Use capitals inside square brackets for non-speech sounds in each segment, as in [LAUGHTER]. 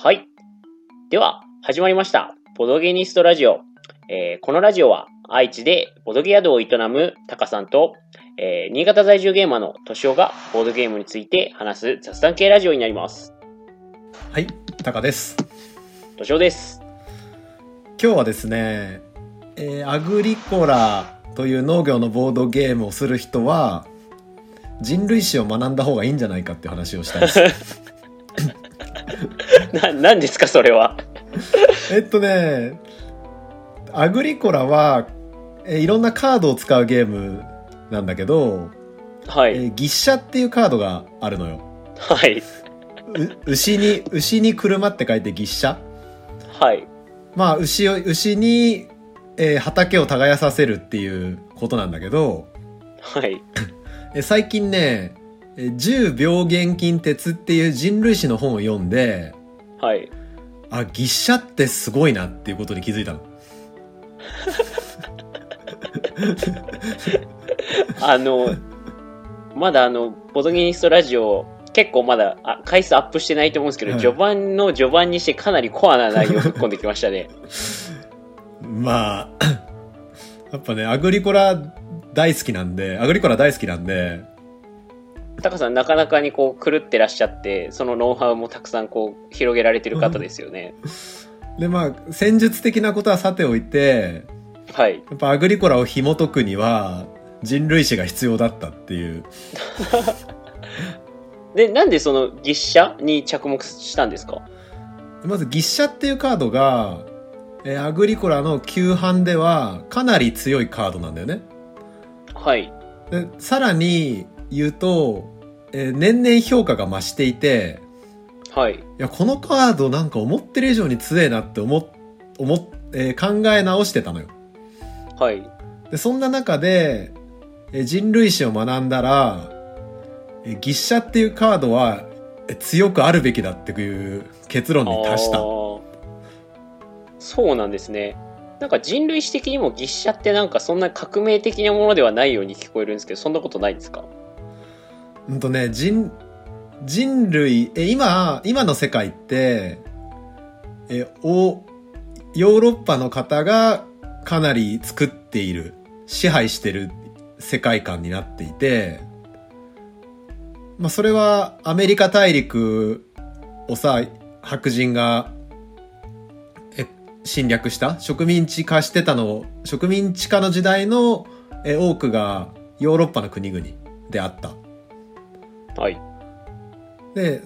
はい。では、始まりました。ボドゲニストラジオ。えーこのラジオは、愛知でボドゲ宿を営むタカさんと、えー新潟在住ゲーマーのトシオがボードゲームについて話す雑談系ラジオになります。はい、タカです。トシオです。今日はですね、えーアグリコラという農業のボードゲームをする人は、人類史を学んだ方がいいんじゃないかって話をしたいです。[LAUGHS] な、何ですか、それは？えっとね、アグリコラは、えーいろんなカードを使うゲームなんだけど、はい。えー、牛車っていうカードがあるのよ。はい。う牛に、牛に車って書いて牛車はい。まあ、牛を、牛に、えー畑を耕させるっていうことなんだけど、はい。[LAUGHS] え最近ね「え10病原菌鉄」っていう人類史の本を読んではい。あ牛舎ってすごいなっていうことに気づいたの [LAUGHS] あの、まだあの、ボドゲニストラジオ、結構まだあ回数アップしてないと思うんですけど、はい序盤の序盤にしてかなりコアな内容をぶっ込んできましたね。[LAUGHS] まあやっぱねアグリコラ大好きなんでアグリコラ大好きなんでタカさんなかなかにこう狂ってらっしゃって、そのノウハウもたくさんこう広げられてる方ですよね。[LAUGHS] でまあ戦術的なことはさておいてはい。やっぱアグリコラを紐解くには人類史が必要だったっていう [LAUGHS] で、なんでその実写に着目したんですか？まずギッシャっていうカードが、えーアグリコラの旧版ではかなり強いカードなんだよね。はい。でさらに言うと、えー年々評価が増していて、はい。いや、このカードなんか思ってる以上に強えなって思っ、思っ、えー考え直してたのよ。はい。で、そんな中で、えー人類史を学んだら、えーギッシャっていうカードはえー強くあるべきだっていう結論に達したあ。ーそうなんですね。なんか人類史的にも実写ってなんかそんな革命的なものではないように聞こえるんですけど、そんなことないですか？うんとね、人、人類、え、今、今の世界って、え、お、ヨーロッパの方がかなり作っている、支配してる世界観になっていて、まあそれはアメリカ大陸をさ、白人が、え、侵略した植民地化してたの、植民地化の時代のえ多くがヨーロッパの国々であった。はい。で、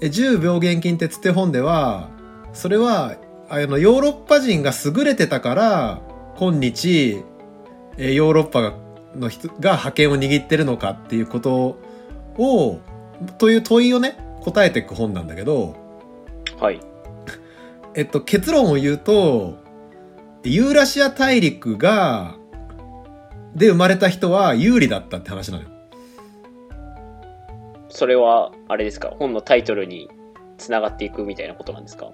え10病原菌鉄って本では、それは、あの、ヨーロッパ人が優れてたから、今日、えヨーロッパがの人が覇権を握ってるのかっていうことを、という問いをね、答えていく本なんだけど、はい。えっと、結論を言うと、ユーラシア大陸が、で生まれた人は有利だったって話なのよ。それは、あれですか？本のタイトルにつながっていくみたいなことなんですか？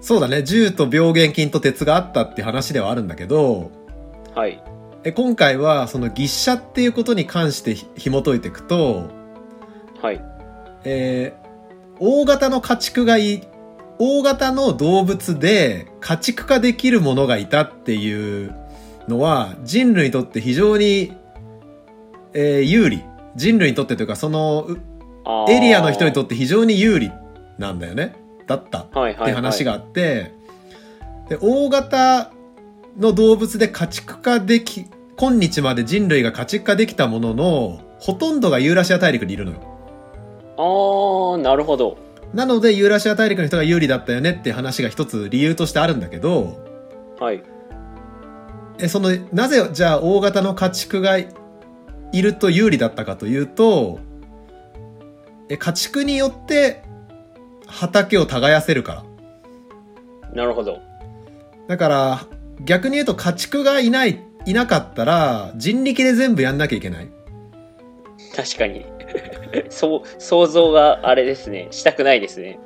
そうだね、銃と病原菌と鉄があったって話ではあるんだけど、はい。え今回はその牛車っていうことに関してひ紐解いていくと、はい。えー大型の家畜がい、大型の動物で家畜化できるものがいたっていうのは人類にとって非常に、えー有利。人類にとってというかそのエリアの人にとって非常に有利なんだよね。だった。はいはい、はい。って話があって、で大型の動物で家畜化でき今日まで人類が家畜化できたもののほとんどがユーラシア大陸にいるのよあー、なるほど。なのでユーラシア大陸の人が有利だったよねって話が一つ理由としてあるんだけどはい。えそのなぜじゃあ大型の家畜がいると有利だったかというとえ家畜によって畑を耕せるからなるほど。だから、逆に言うと家畜がいない、いなかったら、人力で全部やんなきゃいけない。確かに。[LAUGHS] そう、想像があれですね。したくないですね。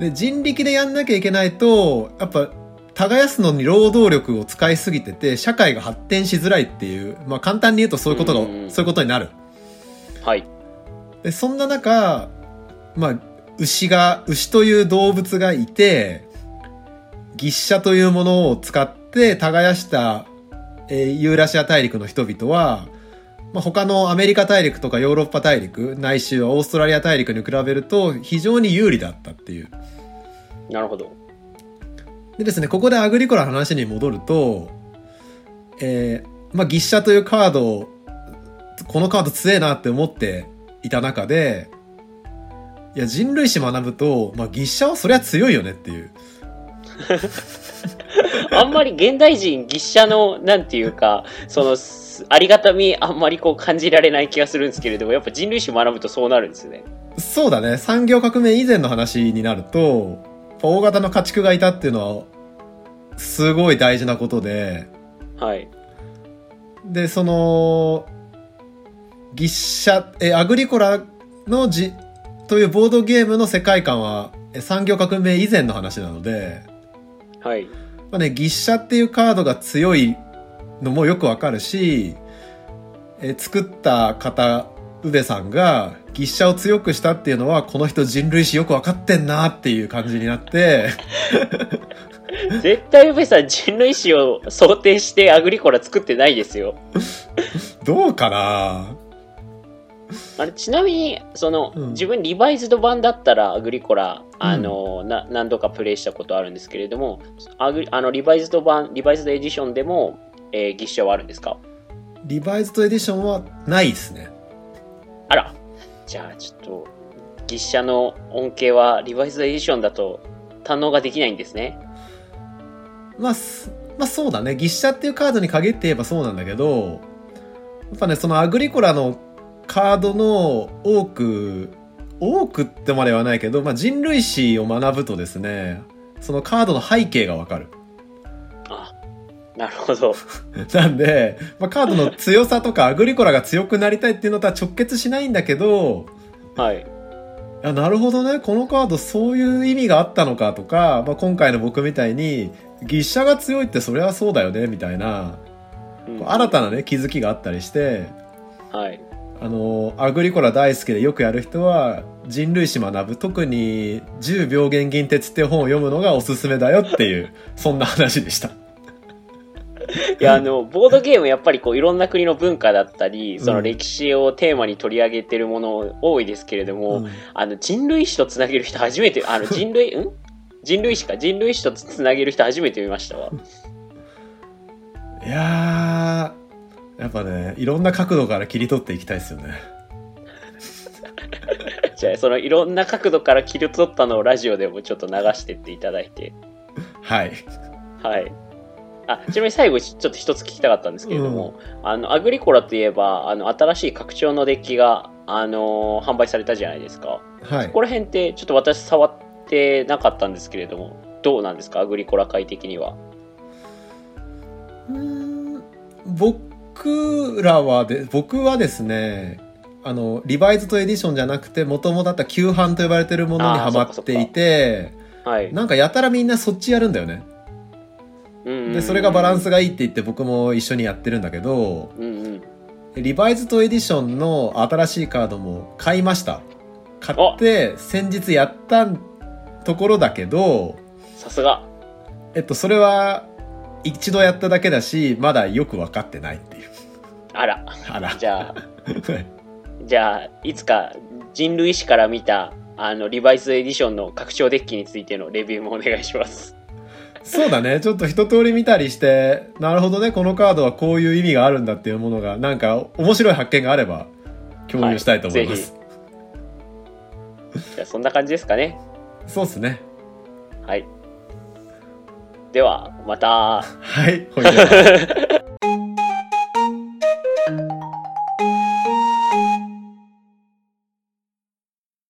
で、人力でやんなきゃいけないと、やっぱ、耕すのに労働力を使いすぎてて、社会が発展しづらいっていう、まあ簡単に言うとそういうことが、うんそういうことになる。はい。で、そんな中、まあ、牛が、牛という動物がいて、牛車というものを使って耕した、えーユーラシア大陸の人々は、まあ、他のアメリカ大陸とかヨーロッパ大陸、ないしはオーストラリア大陸に比べると非常に有利だったっていう。なるほど。でですね、ここでアグリコラの話に戻ると、えー、まあ、ギッシャというカードを、このカード強えなって思っていた中で、いや、人類史学ぶと、まあ、ギッシャはそりゃ強いよねっていう。[LAUGHS] あんまり現代人、ギッシャの、なんていうか、その、すありがたみ、あんまりこう感じられない気がするんですけれども、やっぱ人類史学ぶとそうなるんですよね。そうだね、産業革命以前の話になると、大型の家畜がいたっていうのは、すごい大事なことで、はい。で、その、ギッシャ、え、アグリコラのじ、というボードゲームの世界観は、え産業革命以前の話なので、はい。まあね、ギッシャっていうカードが強いのもよくわかるし、え作った方、宇部さんがギッシャを強くしたっていうのは、この人人類史よくわかってんなっていう感じになって、[LAUGHS] 絶対、ウベさん、人類史を想定してアグリコラ作ってないですよ。どうかな？あれちなみに、その、うん。自分リバイズド版だったらアグリコラ、あの、な何度かプレイしたことあるんですけれども、アグリあのリバイズド版、リバイズドエディションでも、えー、ギッシャはあるんですか？リバイズドエディションはないですね。あら、じゃあちょっと、ギッシャの恩恵はリバイズドエディションだと堪能ができないんですね。まあ、まあそうだね。ギッシャっていうカードに限って言えばそうなんだけど、やっぱね、そのアグリコラのカードの多く、多くってまではないけど、まあ人類史を学ぶとですね、そのカードの背景がわかる。あ、なるほど。[LAUGHS] なんで、まあ、カードの強さとかアグリコラが強くなりたいっていうのとは直結しないんだけど、はい。いやなるほどね、このカードそういう意味があったのかとか、まあ、今回の僕みたいに、ギッシャが強いってそれはそうだよね、みたいな、うん新たなね、気づきがあったりして、はい。あの、アグリコラ大好きでよくやる人は、人類史学ぶ、特に10病原銀鉄って本を読むのがおすすめだよっていう、そんな話でした。いや、あの、ボードゲームやっぱりこういろんな国の文化だったり、そのうん歴史をテーマに取り上げてるもの多いですけれども、うんあの、人類史とつなげる人初めて、あの、[LAUGHS] 人類、ん？人類史か人類史とつなげる人初めて見ましたわ。いやー、やっぱね、いろんな角度から切り取っていきたいですよね。[LAUGHS] じゃあ、そのいろんな角度から切り取ったのをラジオでもちょっと流してっていただいて。はい。はい。あ、ちなみに最後ちょっと一つ聞きたかったんですけれども、あの、アグリコラといえば、あの、新しい拡張のデッキが、あのー販売されたじゃないですか。はいこ。こら辺って、ちょっと私触ってなかったんですけれども、どうなんですか？アグリコラ界的には。うーん僕らはで、僕はですね、あの、リバイズとエディションじゃなくて、元々だった旧版と呼ばれてるものにハマっていて、はい。なんかやたらみんなそっちやるんだよね。うんで、それがバランスがいいって言って僕も一緒にやってるんだけど、うんうん。リバイズとエディションの新しいカードも買いました。買って、先日やったところだけど、さすが。えっと、それは、一度やっただけだし、まだよく分かってないっていう。あら。あら。じゃあ、じゃあ、いつか人類史から見た、あの、リバイスエディションの拡張デッキについてのレビューもお願いします。そうだね。ちょっと一通り見たりして、なるほどね、このカードはこういう意味があるんだっていうものが、なんか面白い発見があれば、共有したいと思います。じゃあ、そんな感じですかね。そうっすね。はい。では、また。はい。ほいでは [LAUGHS]